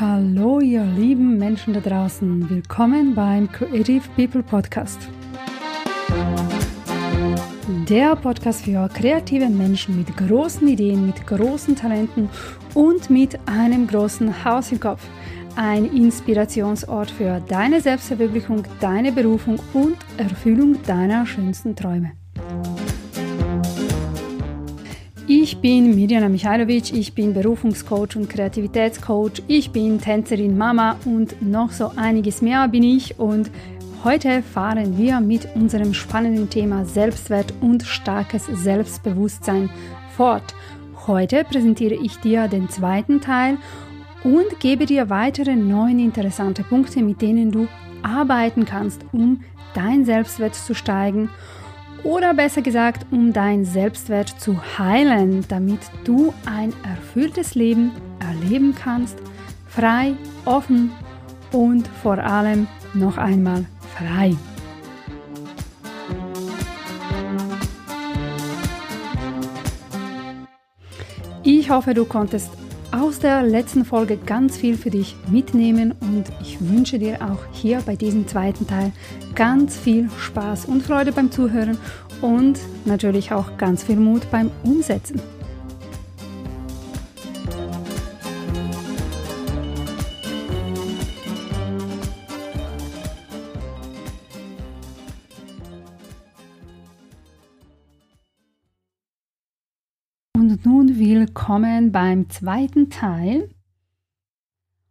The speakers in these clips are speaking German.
Hallo ihr lieben Menschen da draußen, willkommen beim Creative People Podcast. Der Podcast für kreative Menschen mit großen Ideen, mit großen Talenten und mit einem großen Haus im Kopf. Ein Inspirationsort für deine Selbstverwirklichung, deine Berufung und Erfüllung deiner schönsten Träume. Ich bin Mirjana Michailovic, ich bin Berufungscoach und Kreativitätscoach, ich bin Tänzerin, Mama und noch so einiges mehr bin ich und heute fahren wir mit unserem spannenden Thema Selbstwert und starkes Selbstbewusstsein fort. Heute präsentiere ich dir den zweiten Teil und gebe dir weitere neun interessante Punkte, mit denen du arbeiten kannst, um dein Selbstwert zu steigen oder besser gesagt, um dein Selbstwert zu heilen, damit du ein erfülltes Leben erleben kannst, frei, offen und vor allem noch einmal frei. Ich hoffe, du konntest aus der letzten Folge ganz viel für dich mitnehmen und ich wünsche dir auch hier bei diesem zweiten Teil ganz viel Spaß und Freude beim Zuhören und natürlich auch ganz viel Mut beim Umsetzen. Willkommen beim zweiten Teil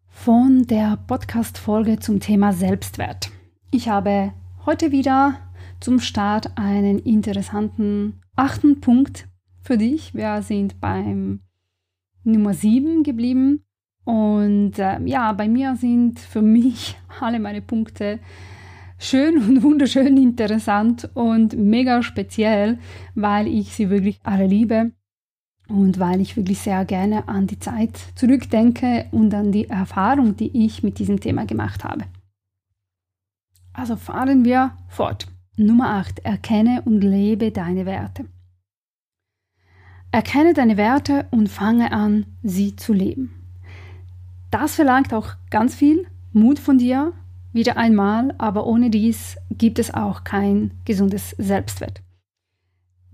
von der Podcast-Folge zum Thema Selbstwert. Ich habe heute wieder zum Start einen interessanten achten Punkt für dich. Wir sind beim Nummer 7 geblieben und äh, ja, bei mir sind für mich alle meine Punkte schön und wunderschön interessant und mega speziell, weil ich sie wirklich alle liebe und weil ich wirklich sehr gerne an die Zeit zurückdenke und an die Erfahrung, die ich mit diesem Thema gemacht habe. Also fahren wir fort. Nummer 8. Erkenne und lebe deine Werte. Erkenne deine Werte und fange an, sie zu leben. Das verlangt auch ganz viel Mut von dir, wieder einmal, aber ohne dies gibt es auch kein gesundes Selbstwert.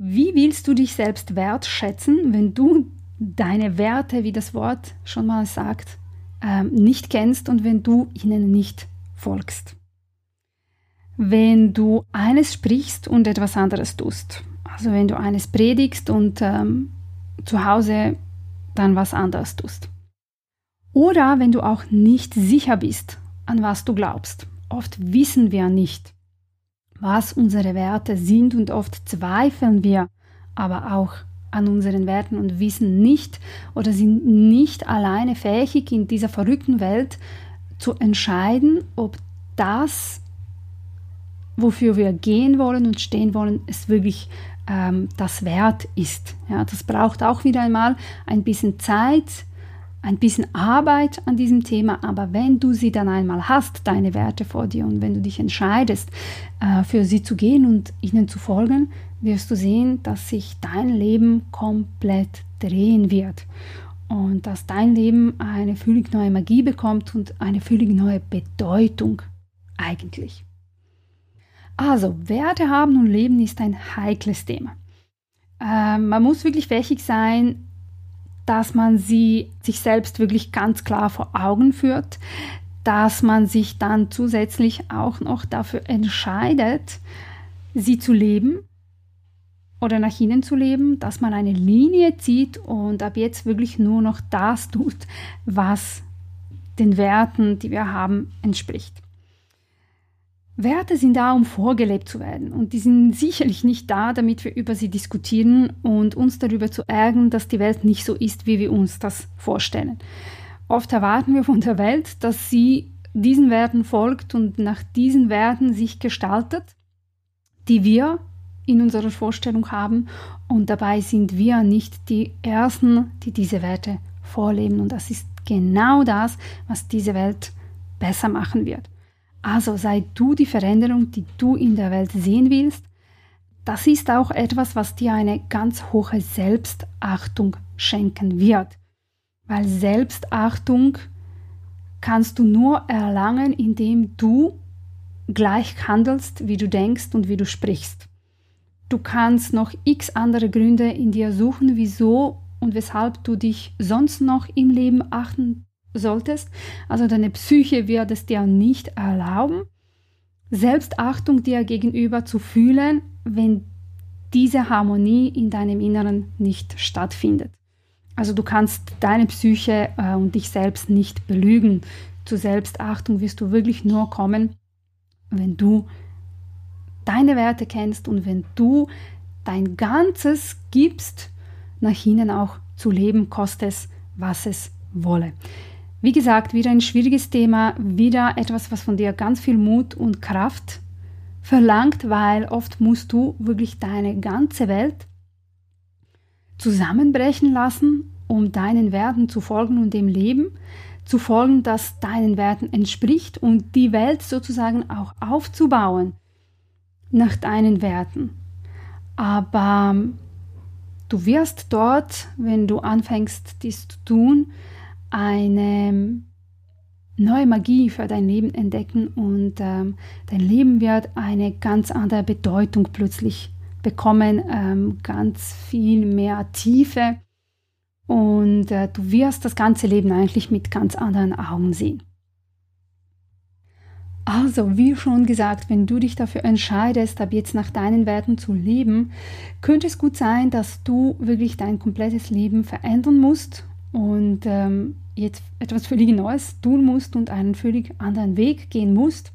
Wie willst du dich selbst wertschätzen, wenn du deine Werte, wie das Wort schon mal sagt, ähm, nicht kennst und wenn du ihnen nicht folgst? Wenn du eines sprichst und etwas anderes tust, also wenn du eines predigst und ähm, zu Hause dann was anderes tust. Oder wenn du auch nicht sicher bist, an was du glaubst. Oft wissen wir nicht, was unsere Werte sind und oft zweifeln wir aber auch an unseren Werten und wissen nicht oder sind nicht alleine fähig in dieser verrückten Welt zu entscheiden, ob das, wofür wir gehen wollen und stehen wollen, es wirklich ähm, das wert ist. Ja, das braucht auch wieder einmal ein bisschen Zeit, ein bisschen Arbeit an diesem Thema, aber wenn du sie dann einmal hast, deine Werte vor dir, und wenn du dich entscheidest, äh, für sie zu gehen und ihnen zu folgen, wirst du sehen, dass sich dein Leben komplett drehen wird und dass dein Leben eine völlig neue Magie bekommt und eine völlig neue Bedeutung eigentlich. Also, Werte haben und leben ist ein heikles Thema. Äh, man muss wirklich fähig sein, dass man sie sich selbst wirklich ganz klar vor Augen führt, dass man sich dann zusätzlich auch noch dafür entscheidet, sie zu leben oder nach ihnen zu leben, dass man eine Linie zieht und ab jetzt wirklich nur noch das tut, was den Werten, die wir haben, entspricht. Werte sind da, um vorgelebt zu werden. Und die sind sicherlich nicht da, damit wir über sie diskutieren und uns darüber zu ärgern, dass die Welt nicht so ist, wie wir uns das vorstellen. Oft erwarten wir von der Welt, dass sie diesen Werten folgt und nach diesen Werten sich gestaltet, die wir in unserer Vorstellung haben. Und dabei sind wir nicht die Ersten, die diese Werte vorleben. Und das ist genau das, was diese Welt besser machen wird. Also sei du die Veränderung, die du in der Welt sehen willst. Das ist auch etwas, was dir eine ganz hohe Selbstachtung schenken wird. Weil Selbstachtung kannst du nur erlangen, indem du gleich handelst, wie du denkst und wie du sprichst. Du kannst noch x andere Gründe in dir suchen, wieso und weshalb du dich sonst noch im Leben achten solltest. Also deine Psyche wird es dir nicht erlauben, Selbstachtung dir gegenüber zu fühlen, wenn diese Harmonie in deinem Inneren nicht stattfindet. Also du kannst deine Psyche äh, und dich selbst nicht belügen. Zur Selbstachtung wirst du wirklich nur kommen, wenn du deine Werte kennst und wenn du dein Ganzes gibst, nach ihnen auch zu leben, koste es, was es wolle. Wie gesagt, wieder ein schwieriges Thema, wieder etwas, was von dir ganz viel Mut und Kraft verlangt, weil oft musst du wirklich deine ganze Welt zusammenbrechen lassen, um deinen Werten zu folgen und dem Leben zu folgen, das deinen Werten entspricht und die Welt sozusagen auch aufzubauen nach deinen Werten. Aber du wirst dort, wenn du anfängst, dies zu tun, eine neue Magie für dein Leben entdecken und ähm, dein Leben wird eine ganz andere Bedeutung plötzlich bekommen, ähm, ganz viel mehr Tiefe und äh, du wirst das ganze Leben eigentlich mit ganz anderen Augen sehen. Also, wie schon gesagt, wenn du dich dafür entscheidest, ab jetzt nach deinen Werten zu leben, könnte es gut sein, dass du wirklich dein komplettes Leben verändern musst und ähm, jetzt etwas völlig Neues tun musst und einen völlig anderen Weg gehen musst.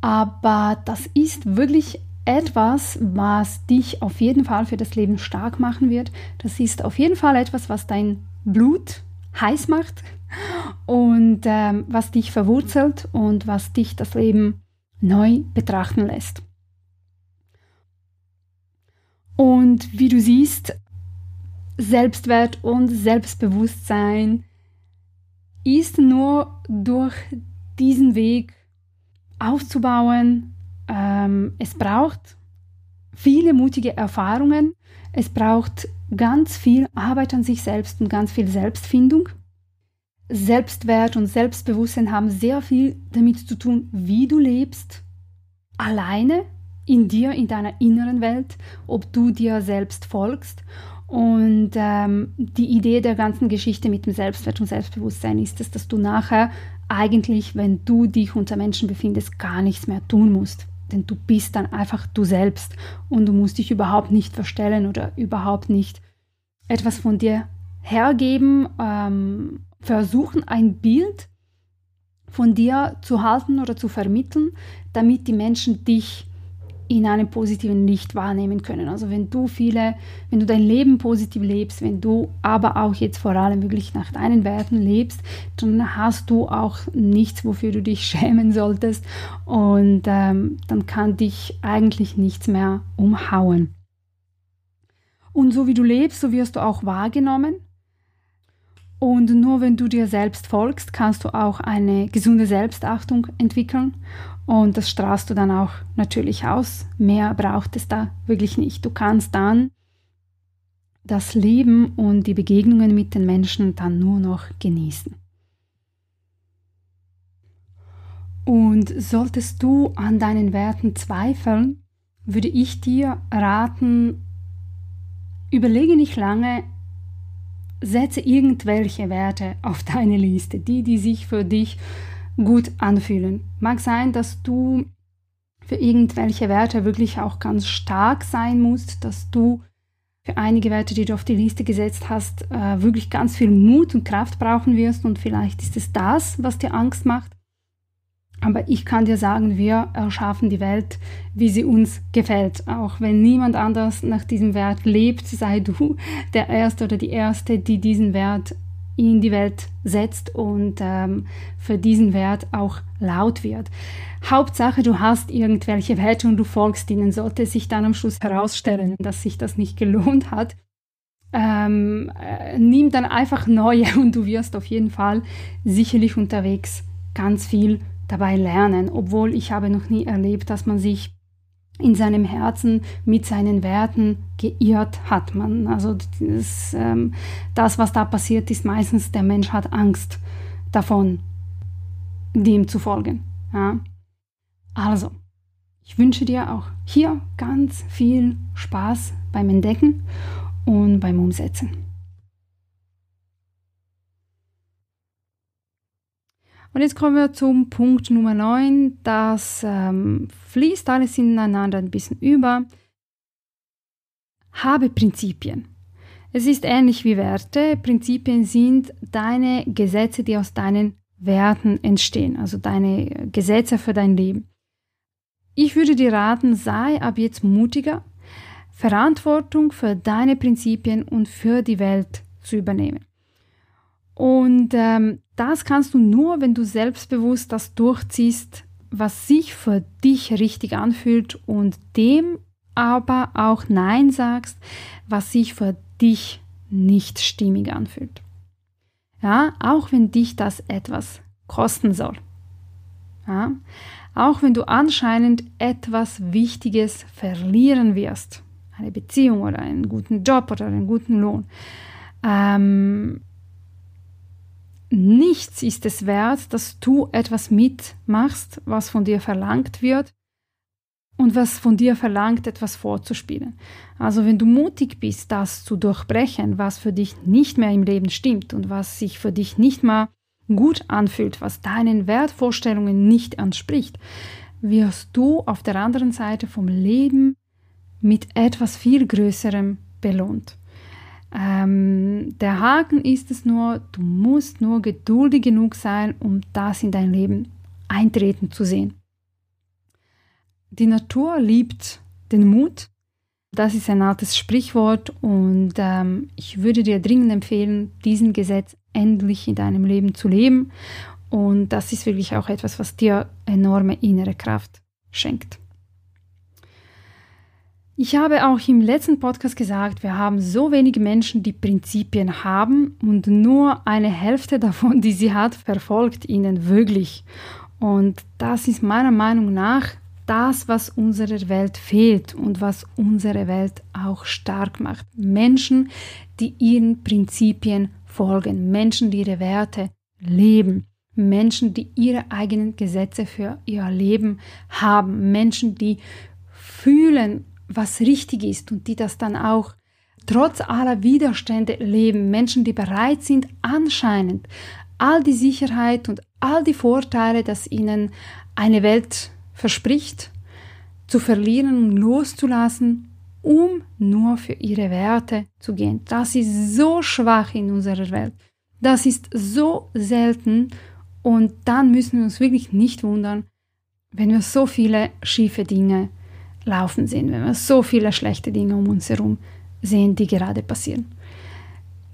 Aber das ist wirklich etwas, was dich auf jeden Fall für das Leben stark machen wird. Das ist auf jeden Fall etwas, was dein Blut heiß macht und ähm, was dich verwurzelt und was dich das Leben neu betrachten lässt. Und wie du siehst, Selbstwert und Selbstbewusstsein ist nur durch diesen Weg aufzubauen. Ähm, es braucht viele mutige Erfahrungen. Es braucht ganz viel Arbeit an sich selbst und ganz viel Selbstfindung. Selbstwert und Selbstbewusstsein haben sehr viel damit zu tun, wie du lebst, alleine in dir, in deiner inneren Welt, ob du dir selbst folgst und ähm, die Idee der ganzen Geschichte mit dem Selbstwert und Selbstbewusstsein ist es, dass du nachher eigentlich, wenn du dich unter Menschen befindest, gar nichts mehr tun musst. Denn du bist dann einfach du selbst und du musst dich überhaupt nicht verstellen oder überhaupt nicht etwas von dir hergeben, ähm, versuchen ein Bild von dir zu halten oder zu vermitteln, damit die Menschen dich in einem positiven Licht wahrnehmen können. Also wenn du viele, wenn du dein Leben positiv lebst, wenn du aber auch jetzt vor allem wirklich nach deinen Werten lebst, dann hast du auch nichts, wofür du dich schämen solltest und ähm, dann kann dich eigentlich nichts mehr umhauen. Und so wie du lebst, so wirst du auch wahrgenommen. Und nur wenn du dir selbst folgst, kannst du auch eine gesunde Selbstachtung entwickeln und das strahlst du dann auch natürlich aus. Mehr braucht es da wirklich nicht. Du kannst dann das Leben und die Begegnungen mit den Menschen dann nur noch genießen. Und solltest du an deinen Werten zweifeln, würde ich dir raten, überlege nicht lange, setze irgendwelche Werte auf deine Liste, die, die sich für dich gut anfühlen. Mag sein, dass du für irgendwelche Werte wirklich auch ganz stark sein musst, dass du für einige Werte, die du auf die Liste gesetzt hast, äh, wirklich ganz viel Mut und Kraft brauchen wirst und vielleicht ist es das, was dir Angst macht. Aber ich kann dir sagen, wir erschaffen die Welt, wie sie uns gefällt. Auch wenn niemand anders nach diesem Wert lebt, sei du der Erste oder die Erste, die diesen Wert in die Welt setzt und ähm, für diesen Wert auch laut wird. Hauptsache, du hast irgendwelche Werte und du folgst ihnen. Sollte sich dann am Schluss herausstellen, dass sich das nicht gelohnt hat, ähm, äh, nimm dann einfach neue und du wirst auf jeden Fall sicherlich unterwegs ganz viel dabei lernen, obwohl ich habe noch nie erlebt, dass man sich in seinem Herzen mit seinen Werten geirrt hat. Man, also das, ähm, das, was da passiert ist, meistens der Mensch hat Angst davon, dem zu folgen. Ja? Also, ich wünsche dir auch hier ganz viel Spaß beim Entdecken und beim Umsetzen. Und jetzt kommen wir zum Punkt Nummer 9. Das ähm, fließt alles ineinander ein bisschen über. Habe Prinzipien. Es ist ähnlich wie Werte. Prinzipien sind deine Gesetze, die aus deinen Werten entstehen, also deine Gesetze für dein Leben. Ich würde dir raten, sei ab jetzt mutiger, Verantwortung für deine Prinzipien und für die Welt zu übernehmen. Und ähm, das kannst du nur, wenn du selbstbewusst das durchziehst, was sich für dich richtig anfühlt und dem aber auch Nein sagst, was sich für dich nicht stimmig anfühlt. Ja, auch wenn dich das etwas kosten soll. Ja, auch wenn du anscheinend etwas Wichtiges verlieren wirst, eine Beziehung oder einen guten Job oder einen guten Lohn. Ähm, nichts ist es wert, dass du etwas mitmachst, was von dir verlangt wird und was von dir verlangt, etwas vorzuspielen. Also wenn du mutig bist, das zu durchbrechen, was für dich nicht mehr im Leben stimmt und was sich für dich nicht mehr gut anfühlt, was deinen Wertvorstellungen nicht entspricht, wirst du auf der anderen Seite vom Leben mit etwas viel Größerem belohnt. Ähm, der Haken ist es nur, du musst nur geduldig genug sein, um das in dein Leben eintreten zu sehen. Die Natur liebt den Mut. Das ist ein altes Sprichwort und ähm, ich würde dir dringend empfehlen, diesen Gesetz endlich in deinem Leben zu leben. Und das ist wirklich auch etwas, was dir enorme innere Kraft schenkt. Ich habe auch im letzten Podcast gesagt, wir haben so wenige Menschen, die Prinzipien haben und nur eine Hälfte davon, die sie hat, verfolgt ihnen wirklich. Und das ist meiner Meinung nach das, was unserer Welt fehlt und was unsere Welt auch stark macht. Menschen, die ihren Prinzipien folgen, Menschen, die ihre Werte leben, Menschen, die ihre eigenen Gesetze für ihr Leben haben, Menschen, die fühlen was richtig ist und die das dann auch trotz aller Widerstände leben. Menschen, die bereit sind, anscheinend all die Sicherheit und all die Vorteile, das ihnen eine Welt verspricht, zu verlieren und loszulassen, um nur für ihre Werte zu gehen. Das ist so schwach in unserer Welt. Das ist so selten und dann müssen wir uns wirklich nicht wundern, wenn wir so viele schiefe Dinge laufen sehen, wenn wir so viele schlechte Dinge um uns herum sehen, die gerade passieren.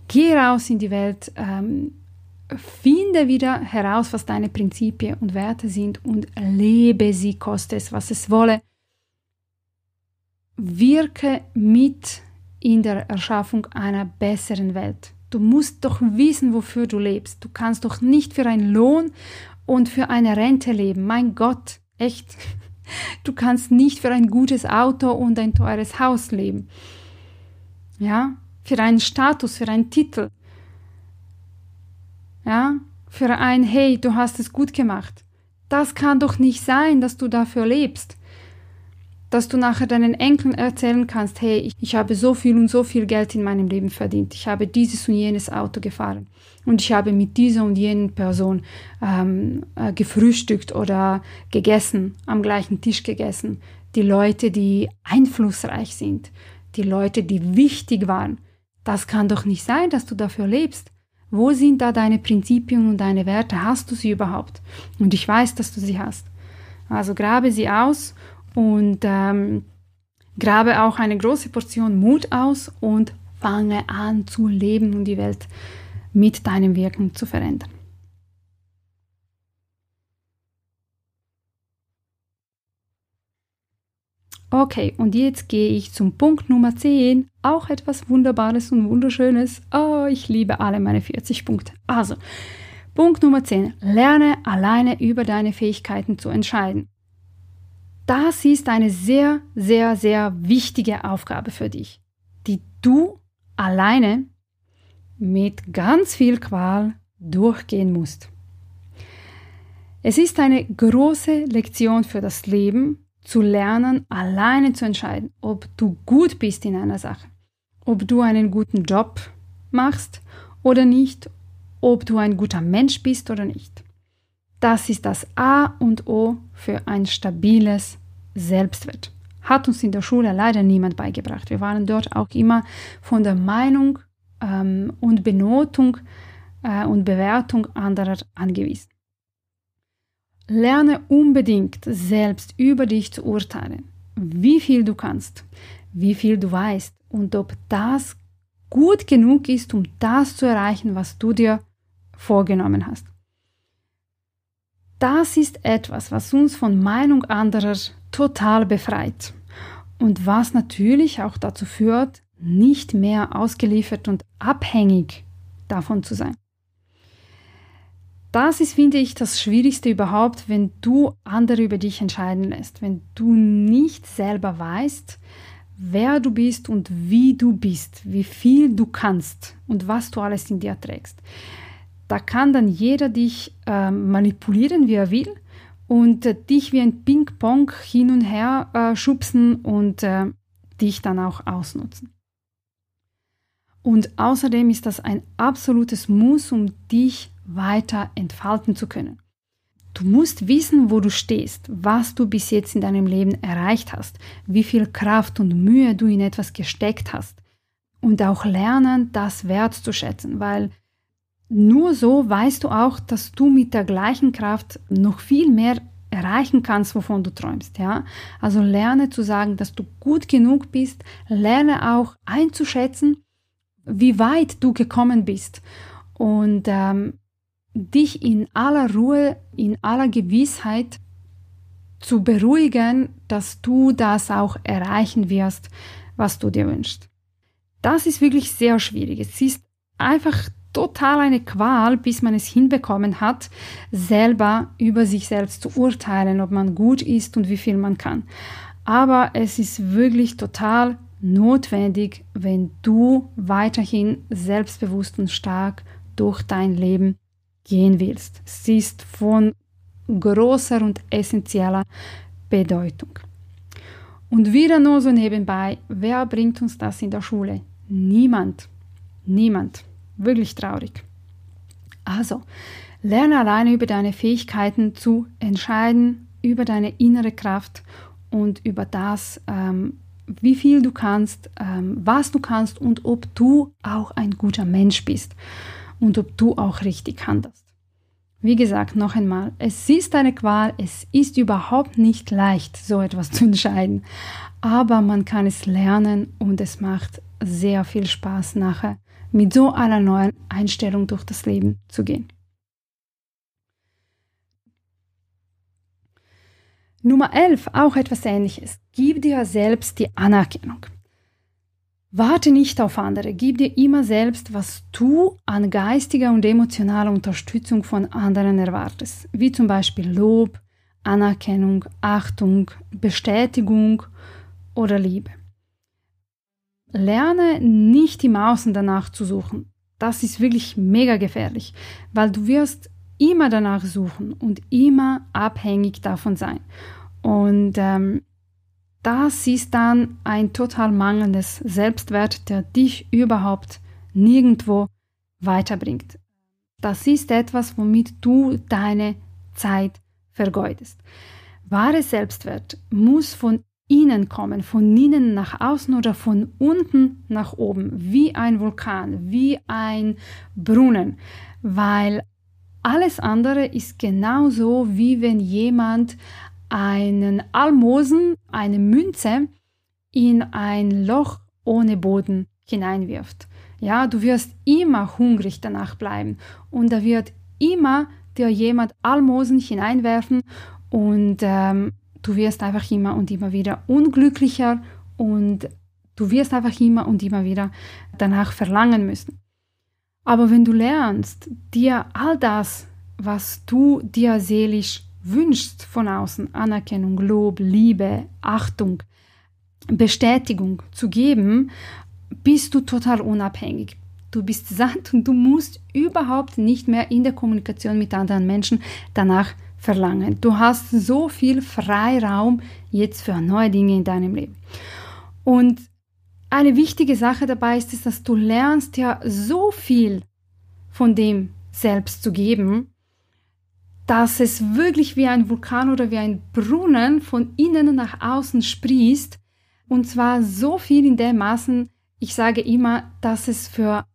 Geh raus in die Welt, ähm, finde wieder heraus, was deine Prinzipien und Werte sind und lebe sie, koste es, was es wolle. Wirke mit in der Erschaffung einer besseren Welt. Du musst doch wissen, wofür du lebst. Du kannst doch nicht für einen Lohn und für eine Rente leben. Mein Gott, echt. Du kannst nicht für ein gutes Auto und ein teures Haus leben. Ja, für einen Status, für einen Titel. Ja, für ein Hey, du hast es gut gemacht. Das kann doch nicht sein, dass du dafür lebst dass du nachher deinen Enkeln erzählen kannst, hey, ich, ich, habe so viel und so viel Geld in meinem Leben verdient, ich habe dieses und jenes Auto gefahren und ich habe mit dieser und jenen Person ähm, äh, gefrühstückt oder gegessen, am gleichen Tisch gegessen. Die Leute, die einflussreich sind, die Leute, die wichtig waren. Das kann doch nicht sein, dass du dafür lebst. Wo sind da deine Prinzipien und deine Werte? Hast du sie überhaupt? Und ich weiß, dass du sie hast. Also grabe sie aus und ähm, grabe auch eine große Portion Mut aus und fange an zu leben und die Welt mit deinem Wirken zu verändern. Okay, und jetzt gehe ich zum Punkt Nummer 10. Auch etwas Wunderbares und Wunderschönes. Oh, ich liebe alle meine 40 Punkte. Also, Punkt Nummer 10. Lerne alleine über deine Fähigkeiten zu entscheiden. Das ist eine sehr, sehr, sehr wichtige Aufgabe für dich, die du alleine mit ganz viel Qual durchgehen musst. Es ist eine große Lektion für das Leben, zu lernen, alleine zu entscheiden, ob du gut bist in einer Sache, ob du einen guten Job machst oder nicht, ob du ein guter Mensch bist oder nicht. Das ist das A und O für ein stabiles Selbstwert. Hat uns in der Schule leider niemand beigebracht. Wir waren dort auch immer von der Meinung ähm, und Benotung äh, und Bewertung anderer angewiesen. Lerne unbedingt selbst über dich zu urteilen, wie viel du kannst, wie viel du weißt und ob das gut genug ist, um das zu erreichen, was du dir vorgenommen hast. Das ist etwas, was uns von Meinung anderer total befreit und was natürlich auch dazu führt, nicht mehr ausgeliefert und abhängig davon zu sein. Das ist, finde ich, das Schwierigste überhaupt, wenn du andere über dich entscheiden lässt, wenn du nicht selber weißt, wer du bist und wie du bist, wie viel du kannst und was du alles in dir trägst. Da kann dann jeder dich äh, manipulieren, wie er will und äh, dich wie ein Ping-Pong hin und her äh, schubsen und äh, dich dann auch ausnutzen. Und außerdem ist das ein absolutes Muss, um dich weiter entfalten zu können. Du musst wissen, wo du stehst, was du bis jetzt in deinem Leben erreicht hast, wie viel Kraft und Mühe du in etwas gesteckt hast. Und auch lernen, das wertzuschätzen, weil nur so weißt du auch, dass du mit der gleichen Kraft noch viel mehr erreichen kannst, wovon du träumst, ja? Also lerne zu sagen, dass du gut genug bist, lerne auch einzuschätzen, wie weit du gekommen bist und ähm, dich in aller Ruhe, in aller Gewissheit zu beruhigen, dass du das auch erreichen wirst, was du dir wünschst. Das ist wirklich sehr schwierig. Es ist einfach total eine Qual, bis man es hinbekommen hat, selber über sich selbst zu urteilen, ob man gut ist und wie viel man kann. Aber es ist wirklich total notwendig, wenn du weiterhin selbstbewusst und stark durch dein Leben gehen willst. Sie ist von großer und essentieller Bedeutung. Und wieder nur so nebenbei, wer bringt uns das in der Schule? Niemand. Niemand. Wirklich traurig. Also, lerne alleine über deine Fähigkeiten zu entscheiden, über deine innere Kraft und über das, ähm, wie viel du kannst, ähm, was du kannst und ob du auch ein guter Mensch bist und ob du auch richtig handelst. Wie gesagt, noch einmal, es ist eine Qual, es ist überhaupt nicht leicht, so etwas zu entscheiden, aber man kann es lernen und es macht sehr viel Spaß nachher, mit so einer neuen Einstellung durch das Leben zu gehen. Nummer 11, auch etwas Ähnliches. Gib dir selbst die Anerkennung. Warte nicht auf andere, gib dir immer selbst, was du an geistiger und emotionaler Unterstützung von anderen erwartest, wie zum Beispiel Lob, Anerkennung, Achtung, Bestätigung oder Liebe. Lerne nicht im Außen danach zu suchen. Das ist wirklich mega gefährlich, weil du wirst immer danach suchen und immer abhängig davon sein. Und ähm, das ist dann ein total mangelndes Selbstwert, der dich überhaupt nirgendwo weiterbringt. Das ist etwas, womit du deine Zeit vergeudest. Wahre Selbstwert muss von innen kommen, von innen nach außen oder von unten nach oben, wie ein Vulkan, wie ein Brunnen, weil alles andere ist genauso wie wenn jemand einen Almosen, eine Münze in ein Loch ohne Boden hineinwirft. Ja, du wirst immer hungrig danach bleiben und da wird immer dir jemand Almosen hineinwerfen und ähm, du wirst einfach immer und immer wieder unglücklicher und du wirst einfach immer und immer wieder danach verlangen müssen. Aber wenn du lernst, dir all das, was du dir seelisch wünschst von außen, Anerkennung, Lob, Liebe, Achtung, Bestätigung zu geben, bist du total unabhängig. Du bist satt und du musst überhaupt nicht mehr in der Kommunikation mit anderen Menschen danach verlangen. Du hast so viel Freiraum jetzt für neue Dinge in deinem Leben. Und eine wichtige Sache dabei ist, ist, dass du lernst ja so viel von dem selbst zu geben, dass es wirklich wie ein Vulkan oder wie ein Brunnen von innen nach außen sprießt. Und zwar so viel in dem Maßen, ich sage immer, dass es für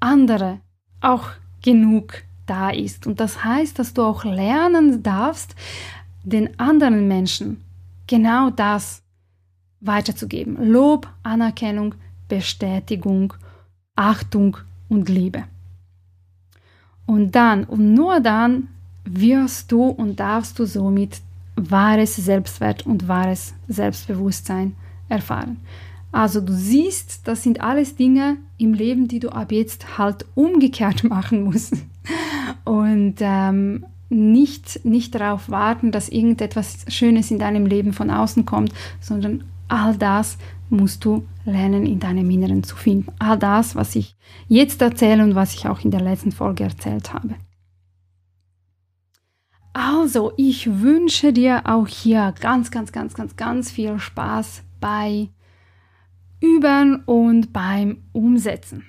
andere auch genug da ist. Und das heißt, dass du auch lernen darfst, den anderen Menschen genau das weiterzugeben. Lob, Anerkennung, Bestätigung, Achtung und Liebe. Und dann und nur dann wirst du und darfst du somit wahres Selbstwert und wahres Selbstbewusstsein erfahren. Also du siehst, das sind alles Dinge im Leben, die du ab jetzt halt umgekehrt machen musst. Und ähm, nicht, nicht darauf warten, dass irgendetwas Schönes in deinem Leben von außen kommt, sondern all das musst du lernen, in deinem Inneren zu finden. All das, was ich jetzt erzähle und was ich auch in der letzten Folge erzählt habe. Also, ich wünsche dir auch hier ganz, ganz, ganz, ganz, ganz viel Spaß bei Üben und beim Umsetzen.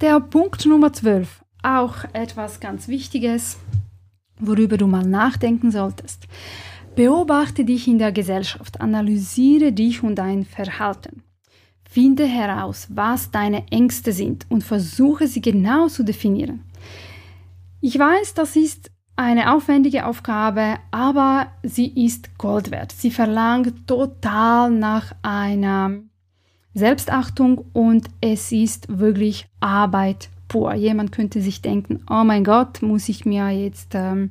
Der Punkt Nummer 12, auch etwas ganz Wichtiges, worüber du mal nachdenken solltest. Beobachte dich in der Gesellschaft, analysiere dich und dein Verhalten. Finde heraus, was deine Ängste sind und versuche sie genau zu definieren. Ich weiß, das ist eine aufwendige Aufgabe, aber sie ist Gold wert. Sie verlangt total nach einer Selbstachtung und es ist wirklich Arbeit pur. Jemand könnte sich denken, oh mein Gott, muss ich mir jetzt ähm,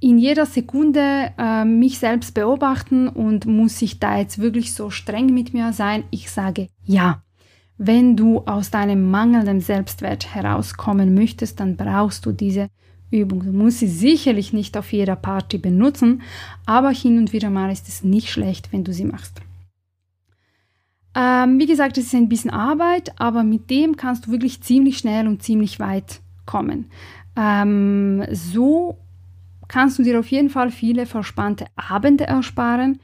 in jeder Sekunde äh, mich selbst beobachten und muss ich da jetzt wirklich so streng mit mir sein? Ich sage ja. Wenn du aus deinem mangelnden Selbstwert herauskommen möchtest, dann brauchst du diese Übung. Du musst sie sicherlich nicht auf jeder Party benutzen, aber hin und wieder mal ist es nicht schlecht, wenn du sie machst. Ähm, wie gesagt, es ist ein bisschen Arbeit, aber mit dem kannst du wirklich ziemlich schnell und ziemlich weit kommen. Ähm, so kannst du dir auf jeden Fall viele verspannte Abende ersparen,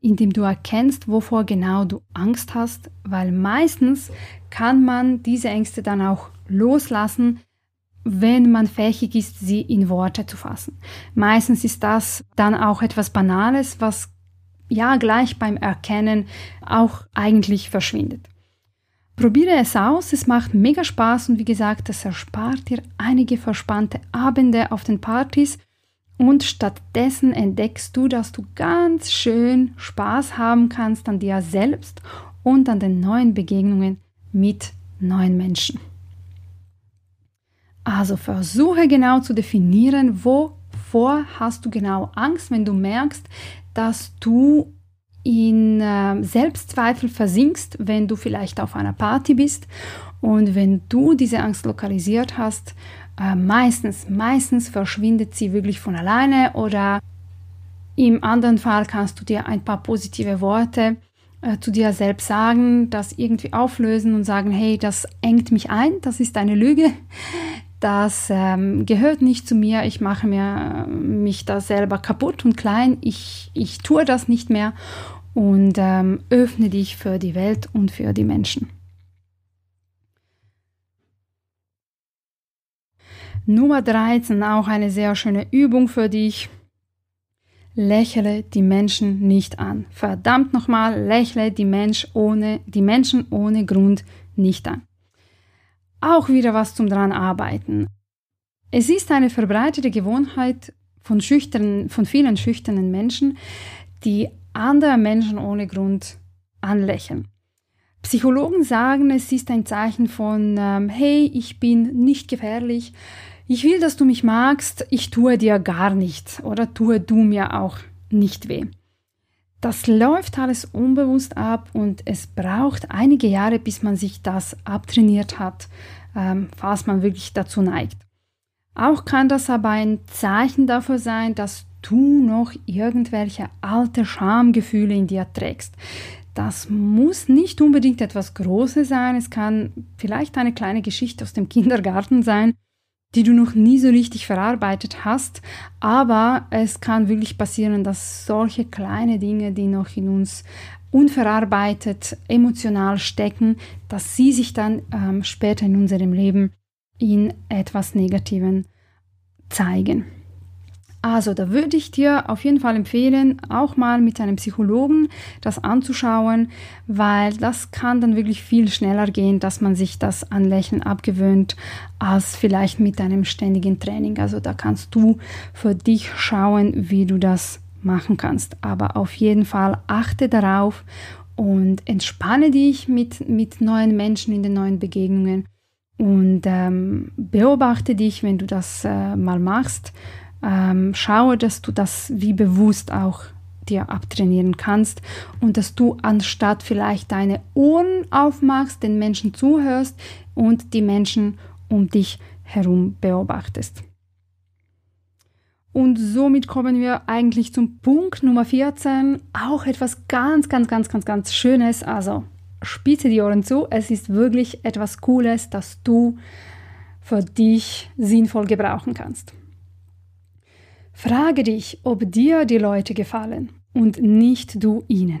indem du erkennst, wovor genau du Angst hast, weil meistens kann man diese Ängste dann auch loslassen, wenn man fähig ist, sie in Worte zu fassen. Meistens ist das dann auch etwas Banales, was ja gleich beim Erkennen auch eigentlich verschwindet. Probiere es aus, es macht mega Spaß und wie gesagt, es erspart dir einige verspannte Abende auf den Partys und stattdessen entdeckst du, dass du ganz schön Spaß haben kannst an dir selbst und an den neuen Begegnungen mit neuen Menschen. Also versuche genau zu definieren, wovor hast du genau Angst, wenn du merkst, dass du in äh, Selbstzweifel versinkst, wenn du vielleicht auf einer Party bist. Und wenn du diese Angst lokalisiert hast, äh, meistens, meistens verschwindet sie wirklich von alleine oder im anderen Fall kannst du dir ein paar positive Worte äh, zu dir selbst sagen, das irgendwie auflösen und sagen, hey, das engt mich ein, das ist eine Lüge, das ähm, gehört nicht zu mir, ich mache mir, mich da selber kaputt und klein, ich, ich tue das nicht mehr und ähm, öffne dich für die Welt und für die Menschen. Nummer 13, auch eine sehr schöne Übung für dich. Lächle die Menschen nicht an. Verdammt nochmal, lächle die, Mensch ohne, die Menschen ohne Grund nicht an auch wieder was zum dran arbeiten. Es ist eine verbreitete Gewohnheit von, schüchtern, von vielen schüchternen Menschen, die andere Menschen ohne Grund anlächeln. Psychologen sagen, es ist ein Zeichen von, ähm, hey, ich bin nicht gefährlich, ich will, dass du mich magst, ich tue dir gar nichts oder tue du mir auch nicht weh. Das läuft alles unbewusst ab und es braucht einige Jahre, bis man sich das abtrainiert hat, ähm, falls man wirklich dazu neigt. Auch kann das aber ein Zeichen dafür sein, dass du noch irgendwelche alte Schamgefühle in dir trägst. Das muss nicht unbedingt etwas Großes sein, es kann vielleicht eine kleine Geschichte aus dem Kindergarten sein, die du noch nie so richtig verarbeitet hast, aber es kann wirklich passieren, dass solche kleine Dinge, die noch in uns unverarbeitet emotional stecken, dass sie sich dann ähm, später in unserem Leben in etwas Negativen zeigen. Also, da würde ich dir auf jeden Fall empfehlen, auch mal mit einem Psychologen das anzuschauen, weil das kann dann wirklich viel schneller gehen, dass man sich das an Lächeln abgewöhnt, als vielleicht mit einem ständigen Training. Also, da kannst du für dich schauen, wie du das machen kannst. Aber auf jeden Fall achte darauf und entspanne dich mit, mit neuen Menschen in den neuen Begegnungen und ähm, beobachte dich, wenn du das äh, mal machst ähm, schaue, dass du das wie bewusst auch dir abtrainieren kannst und dass du anstatt vielleicht deine Ohren aufmachst, den Menschen zuhörst und die Menschen um dich herum beobachtest. Und somit kommen wir eigentlich zum Punkt Nummer 14, auch etwas ganz, ganz, ganz, ganz, ganz Schönes. Also spitze die Ohren zu, es ist wirklich etwas Cooles, das du für dich sinnvoll gebrauchen kannst. Frage dich, ob dir die Leute gefallen und nicht du ihnen.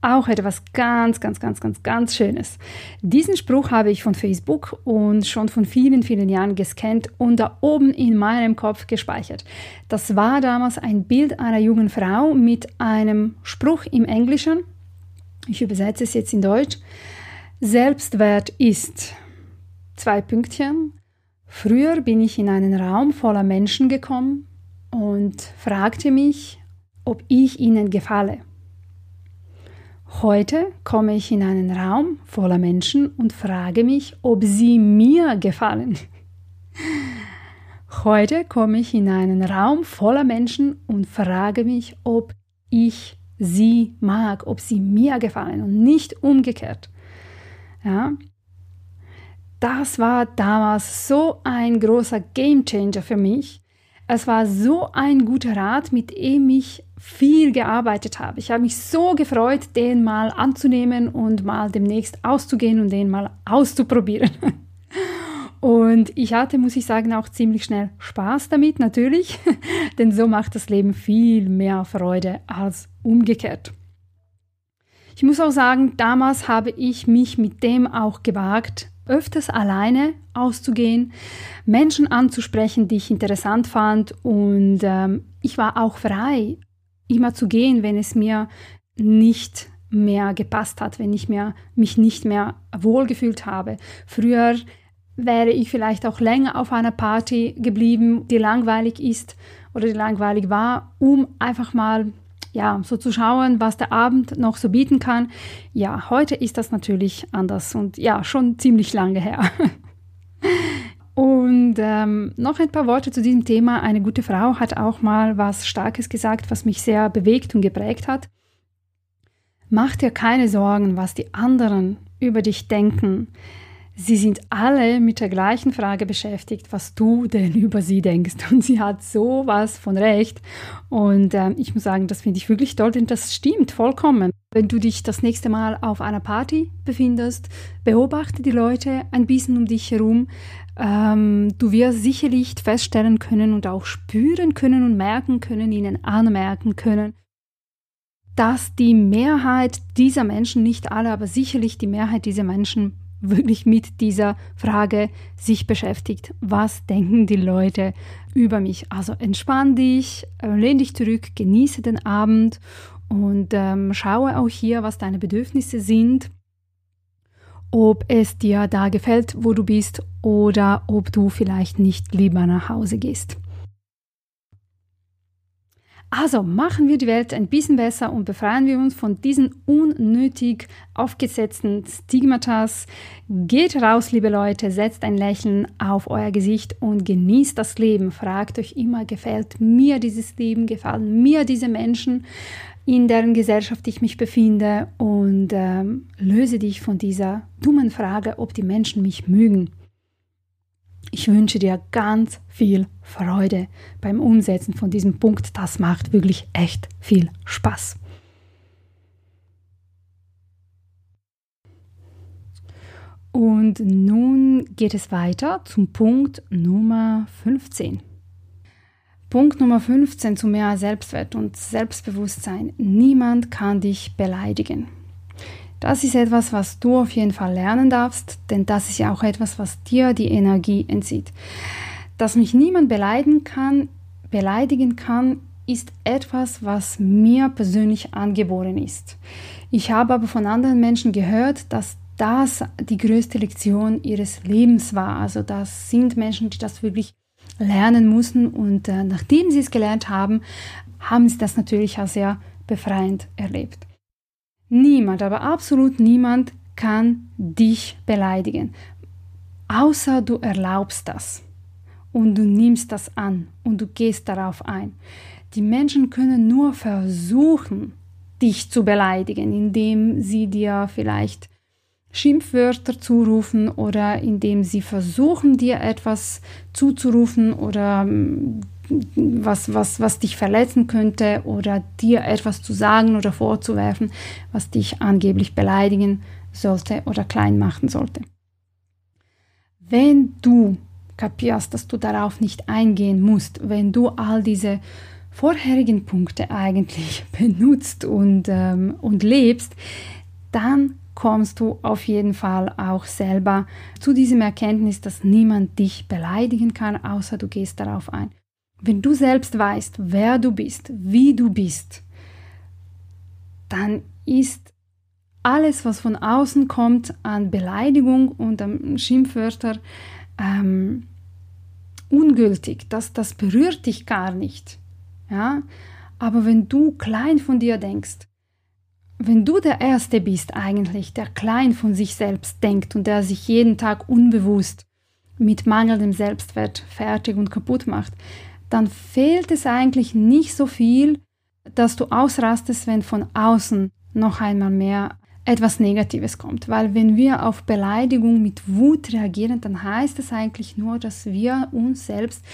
Auch etwas ganz, ganz, ganz, ganz, ganz Schönes. Diesen Spruch habe ich von Facebook und schon von vielen, vielen Jahren gescannt und da oben in meinem Kopf gespeichert. Das war damals ein Bild einer jungen Frau mit einem Spruch im Englischen. Ich übersetze es jetzt in Deutsch. Selbstwert ist zwei Pünktchen Früher bin ich in einen Raum voller Menschen gekommen und fragte mich, ob ich ihnen gefalle. Heute komme ich in einen Raum voller Menschen und frage mich, ob sie mir gefallen. Heute komme ich in einen Raum voller Menschen und frage mich, ob ich sie mag, ob sie mir gefallen und nicht umgekehrt. Ja, das war damals so ein großer Gamechanger für mich. Es war so ein guter Rat, mit dem ich viel gearbeitet habe. Ich habe mich so gefreut, den mal anzunehmen und mal demnächst auszugehen und den mal auszuprobieren. Und ich hatte, muss ich sagen, auch ziemlich schnell Spaß damit, natürlich, denn so macht das Leben viel mehr Freude als umgekehrt. Ich muss auch sagen, damals habe ich mich mit dem auch gewagt, öfters alleine auszugehen, Menschen anzusprechen, die ich interessant fand und ähm, ich war auch frei, immer zu gehen, wenn es mir nicht mehr gepasst hat, wenn ich mehr, mich nicht mehr wohlgefühlt habe. Früher wäre ich vielleicht auch länger auf einer Party geblieben, die langweilig ist oder die langweilig war, um einfach mal ja, so zu schauen, was der Abend noch so bieten kann. Ja, heute ist das natürlich anders und ja, schon ziemlich lange her. Und ähm, noch ein paar Worte zu diesem Thema. Eine gute Frau hat auch mal was Starkes gesagt, was mich sehr bewegt und geprägt hat. Mach dir keine Sorgen, was die anderen über dich denken. Sie sind alle mit der gleichen Frage beschäftigt, was du denn über sie denkst. Und sie hat sowas von recht. Und äh, ich muss sagen, das finde ich wirklich toll, denn das stimmt vollkommen. Wenn du dich das nächste Mal auf einer Party befindest, beobachte die Leute ein bisschen um dich herum. Ähm, du wirst sicherlich feststellen können und auch spüren können und merken können, ihnen anmerken können, dass die Mehrheit dieser Menschen, nicht alle, aber sicherlich die Mehrheit dieser Menschen wirklich mit dieser Frage sich beschäftigt. Was denken die Leute über mich? Also entspann dich, äh, lehn dich zurück, genieße den Abend und ähm, schaue auch hier, was deine Bedürfnisse sind, ob es dir da gefällt, wo du bist oder ob du vielleicht nicht lieber nach Hause gehst. Also machen wir die Welt ein bisschen besser und befreien wir uns von diesen unnötig aufgesetzten Stigmatas. Geht raus, liebe Leute, setzt ein Lächeln auf euer Gesicht und genießt das Leben. Fragt euch immer, gefällt mir dieses Leben, gefallen mir diese Menschen, in deren Gesellschaft ich mich befinde und ähm, löse dich von dieser dummen Frage, ob die Menschen mich mögen. Ich wünsche dir ganz viel Freude beim Umsetzen von diesem Punkt. Das macht wirklich echt viel Spaß. Und nun geht es weiter zum Punkt Nummer 15. Punkt Nummer 15 zu mehr Selbstwert und Selbstbewusstsein. Niemand kann dich beleidigen. Das ist etwas, was du auf jeden Fall lernen darfst, denn das ist ja auch etwas, was dir die Energie entzieht. Dass mich niemand beleidigen kann, beleidigen kann, ist etwas, was mir persönlich angeboren ist. Ich habe aber von anderen Menschen gehört, dass das die größte Lektion ihres Lebens war. Also das sind Menschen, die das wirklich lernen mussten und äh, nachdem sie es gelernt haben, haben sie das natürlich auch sehr befreiend erlebt. Niemand, aber absolut niemand kann dich beleidigen, außer du erlaubst das und du nimmst das an und du gehst darauf ein. Die Menschen können nur versuchen, dich zu beleidigen, indem sie dir vielleicht Schimpfwörter zurufen oder indem sie versuchen, dir etwas zuzurufen oder mm, was, was, was dich verletzen könnte oder dir etwas zu sagen oder vorzuwerfen, was dich angeblich beleidigen sollte oder klein machen sollte. Wenn du kapierst, dass du darauf nicht eingehen musst, wenn du all diese vorherigen Punkte eigentlich benutzt und, ähm, und lebst, dann kommst du auf jeden Fall auch selber zu diesem Erkenntnis, dass niemand dich beleidigen kann, außer du gehst darauf ein. Wenn du selbst weißt, wer du bist, wie du bist, dann ist alles, was von außen kommt an Beleidigung und an Schimpfwörter, ähm, ungültig. Das, das berührt dich gar nicht. Ja? Aber wenn du klein von dir denkst, wenn du der Erste bist eigentlich, der klein von sich selbst denkt und der sich jeden Tag unbewusst mit mangelndem Selbstwert fertig und kaputt macht, dann fehlt es eigentlich nicht so viel, dass du ausrastest, wenn von außen noch einmal mehr etwas Negatives kommt. Weil wenn wir auf Beleidigung mit Wut reagieren, dann heißt es eigentlich nur, dass wir uns selbst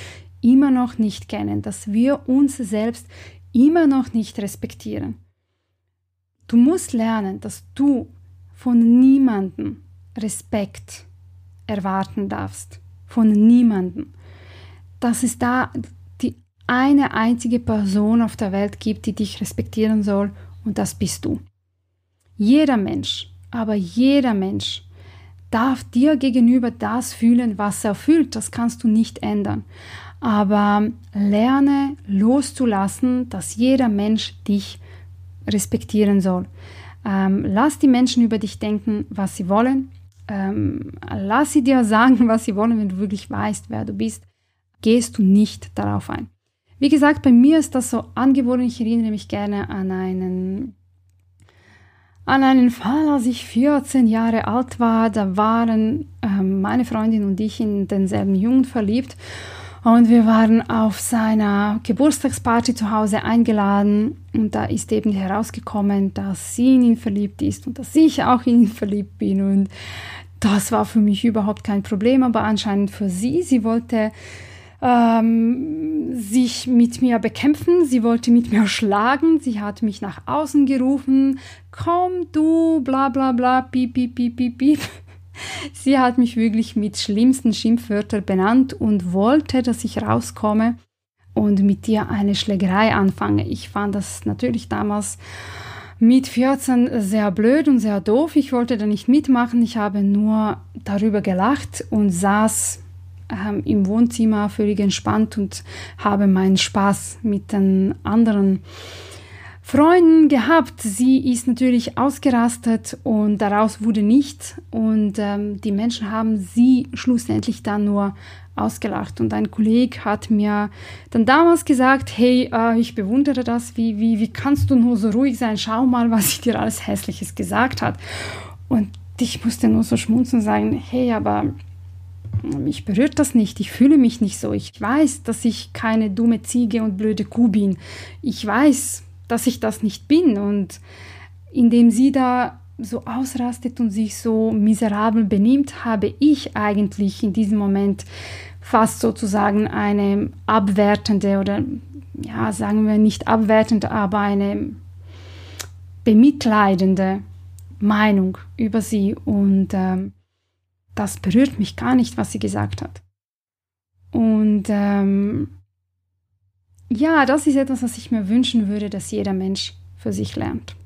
immer noch nicht kennen, dass wir uns selbst immer noch nicht respektieren. Du musst lernen, dass du von niemandem Respekt erwarten darfst. Von niemandem. Dass es da eine einzige Person auf der Welt gibt, die dich respektieren soll, und das bist du. Jeder Mensch, aber jeder Mensch darf dir gegenüber das fühlen, was er fühlt. Das kannst du nicht ändern. Aber lerne loszulassen, dass jeder Mensch dich respektieren soll. Ähm, lass die Menschen über dich denken, was sie wollen. Ähm, lass sie dir sagen, was sie wollen, wenn du wirklich weißt, wer du bist. Gehst du nicht darauf ein. Wie gesagt, bei mir ist das so angeboren. Ich erinnere mich gerne an einen, an einen Fall, als ich 14 Jahre alt war. Da waren ähm, meine Freundin und ich in denselben Jungen verliebt. Und wir waren auf seiner Geburtstagsparty zu Hause eingeladen und da ist eben herausgekommen, dass sie in ihn verliebt ist und dass ich auch in ihn verliebt bin. Und das war für mich überhaupt kein Problem, aber anscheinend für sie. Sie wollte ähm, sich mit mir bekämpfen, sie wollte mit mir schlagen, sie hat mich nach außen gerufen, komm du, bla bla bla, piep, piep, piep, piep, piep. Sie hat mich wirklich mit schlimmsten Schimpfwörtern benannt und wollte, dass ich rauskomme und mit dir eine Schlägerei anfange. Ich fand das natürlich damals mit 14 sehr blöd und sehr doof. Ich wollte da nicht mitmachen. Ich habe nur darüber gelacht und saß ähm, im Wohnzimmer völlig entspannt und habe meinen Spaß mit den anderen Freunden gehabt. Sie ist natürlich ausgerastet und daraus wurde nichts. Und ähm, die Menschen haben sie schlussendlich dann nur ausgelacht. Und ein Kollege hat mir dann damals gesagt, hey, äh, ich bewundere das, wie, wie, wie kannst du nur so ruhig sein? Schau mal, was ich dir alles Hässliches gesagt hat. Und ich musste nur so schmunzeln und sagen, hey, aber mich berührt das nicht, ich fühle mich nicht so. Ich weiß, dass ich keine dumme Ziege und blöde Kuh bin. Ich weiß, dass ich das nicht bin. Und indem sie da so ausrastet und sich so miserabel benimmt, habe ich eigentlich in diesem Moment fast sozusagen eine abwertende oder ja, sagen wir nicht abwertende, aber eine bemitleidende Meinung über sie und ähm, das berührt mich gar nicht, was sie gesagt hat. Und ähm, ja, das ist etwas, was ich mir wünschen würde, dass jeder Mensch für sich lernt.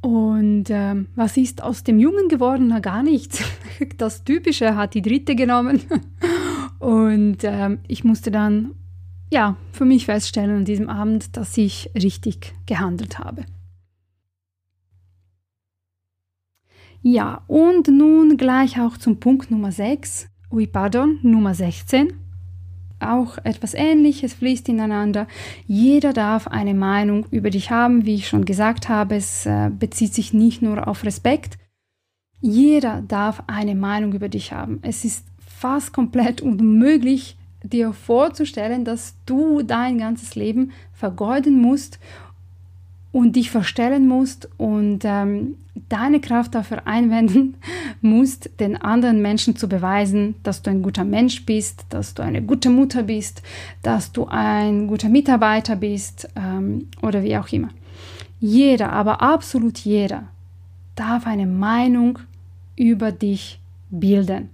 Und ähm, was ist aus dem Jungen geworden? Na, gar nichts. Das Typische hat die Dritte genommen. Und ähm, ich musste dann, ja, für mich feststellen an diesem Abend, dass ich richtig gehandelt habe. Ja, und nun gleich auch zum Punkt Nummer 6, ui pardon, Nummer 16. Auch etwas Ähnliches fließt ineinander. Jeder darf eine Meinung über dich haben, wie ich schon gesagt habe. Es äh, bezieht sich nicht nur auf Respekt. Jeder darf eine Meinung über dich haben. Es ist fast komplett unmöglich, dir vorzustellen, dass du dein ganzes Leben vergeuden musst und dich verstellen musst und ähm, deine Kraft dafür einwenden musst, den anderen Menschen zu beweisen, dass du ein guter Mensch bist, dass du eine gute Mutter bist, dass du ein guter Mitarbeiter bist ähm, oder wie auch immer. Jeder, aber absolut jeder, darf eine Meinung über dich bilden.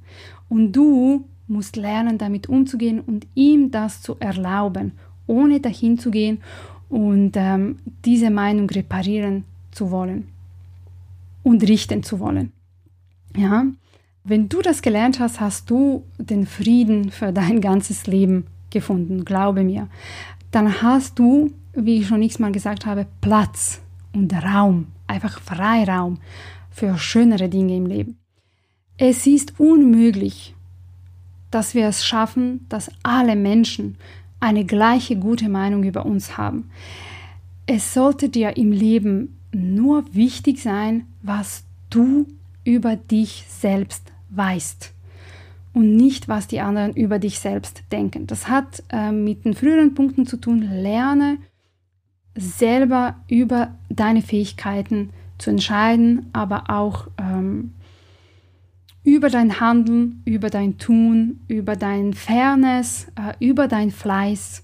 Und du musst lernen, damit umzugehen und ihm das zu erlauben, ohne dahin zu gehen und ähm, diese Meinung reparieren zu wollen und richten zu wollen. Ja, wenn du das gelernt hast, hast du den Frieden für dein ganzes Leben gefunden, glaube mir. Dann hast du, wie ich schon x-mal gesagt habe, Platz und Raum, einfach Freiraum für schönere Dinge im Leben. Es ist unmöglich, dass wir es schaffen, dass alle Menschen eine gleiche gute Meinung über uns haben. Es sollte dir im Leben nur wichtig sein, was du über dich selbst weißt und nicht, was die anderen über dich selbst denken. Das hat äh, mit den früheren Punkten zu tun. Lerne selber über deine Fähigkeiten zu entscheiden, aber auch ähm, über dein Handeln, über dein Tun, über dein Fairness, äh, über dein Fleiß,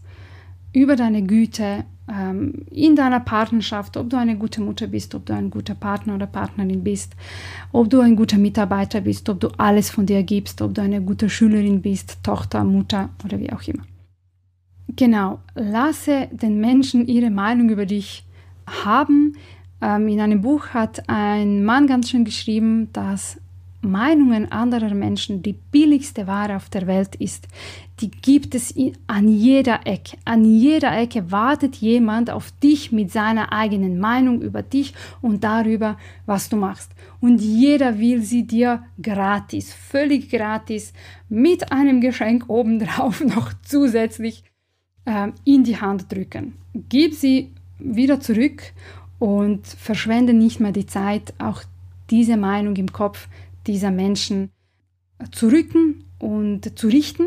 über deine Güte ähm, in deiner Partnerschaft, ob du eine gute Mutter bist, ob du ein guter Partner oder Partnerin bist, ob du ein guter Mitarbeiter bist, ob du alles von dir gibst, ob du eine gute Schülerin bist, Tochter, Mutter oder wie auch immer. Genau, lasse den Menschen ihre Meinung über dich haben. Ähm, in einem Buch hat ein Mann ganz schön geschrieben, dass Meinungen anderer Menschen die billigste Ware auf der Welt ist. Die gibt es an jeder Ecke. An jeder Ecke wartet jemand auf dich mit seiner eigenen Meinung über dich und darüber, was du machst. Und jeder will sie dir gratis, völlig gratis, mit einem Geschenk obendrauf noch zusätzlich äh, in die Hand drücken. Gib sie wieder zurück und verschwende nicht mehr die Zeit, auch diese Meinung im Kopf dieser Menschen zu rücken und zu richten.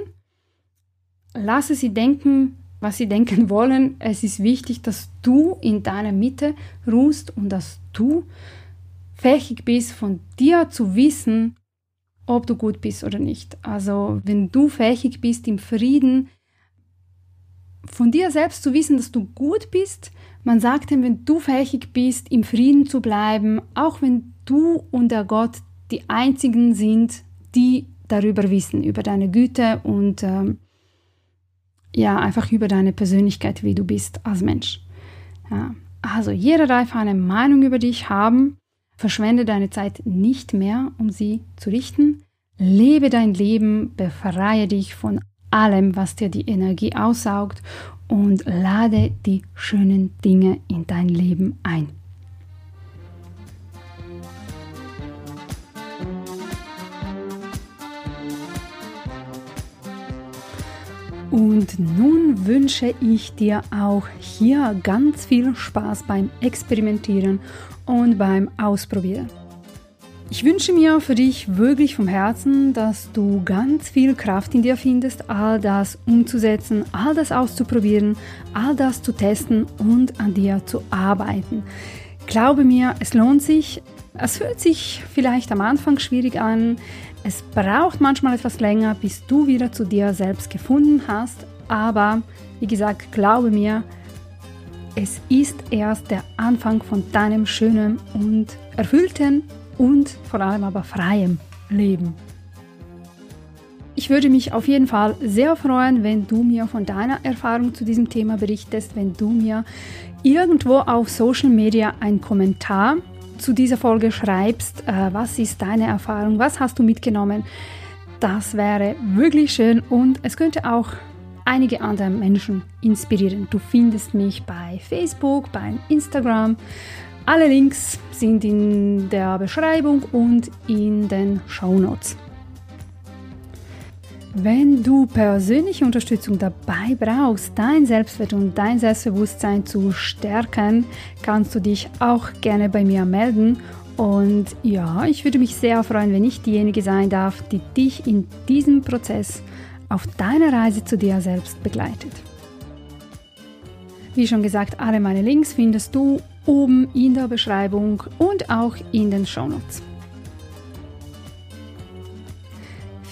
Lasse sie denken, was sie denken wollen. Es ist wichtig, dass du in deiner Mitte ruhst und dass du fähig bist, von dir zu wissen, ob du gut bist oder nicht. Also wenn du fähig bist, im Frieden von dir selbst zu wissen, dass du gut bist, man sagt ihm, wenn du fähig bist, im Frieden zu bleiben, auch wenn du und der Gott die einzigen sind, die darüber wissen, über deine Güte und ähm, ja, einfach über deine Persönlichkeit, wie du bist als Mensch. Ja. Also jeder darf eine Meinung über dich haben. Verschwende deine Zeit nicht mehr, um sie zu richten. Lebe dein Leben, befreie dich von allem, was dir die Energie aussaugt und lade die schönen Dinge in dein Leben ein. Und nun wünsche ich dir auch hier ganz viel Spaß beim Experimentieren und beim Ausprobieren. Ich wünsche mir für dich wirklich vom Herzen, dass du ganz viel Kraft in dir findest, all das umzusetzen, all das auszuprobieren, all das zu testen und an dir zu arbeiten. Glaube mir, es lohnt sich. Es fühlt sich vielleicht am Anfang schwierig an. Es braucht manchmal etwas länger, bis du wieder zu dir selbst gefunden hast. Aber wie gesagt, glaube mir, es ist erst der Anfang von deinem schönen und erfüllten und vor allem aber freiem Leben. Ich würde mich auf jeden Fall sehr freuen, wenn du mir von deiner Erfahrung zu diesem Thema berichtest, wenn du mir irgendwo auf Social Media einen Kommentar zu dieser Folge schreibst, äh, was ist deine Erfahrung, was hast du mitgenommen. Das wäre wirklich schön und es könnte auch einige andere Menschen inspirieren. Du findest mich bei Facebook, bei Instagram. Alle Links sind in der Beschreibung und in den Show Notes. Wenn du persönliche Unterstützung dabei brauchst, dein Selbstwert und dein Selbstbewusstsein zu stärken, kannst du dich auch gerne bei mir melden. Und ja, ich würde mich sehr freuen, wenn ich diejenige sein darf, die dich in diesem Prozess auf deiner Reise zu dir selbst begleitet. Wie schon gesagt, alle meine Links findest du oben in der Beschreibung und auch in den Shownotes.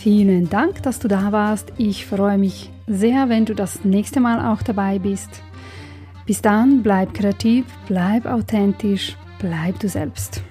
Vielen Dank, dass du da warst. Ich freue mich sehr, wenn du das nächste Mal auch dabei bist. Bis dann, bleib kreativ, bleib authentisch, bleib du selbst.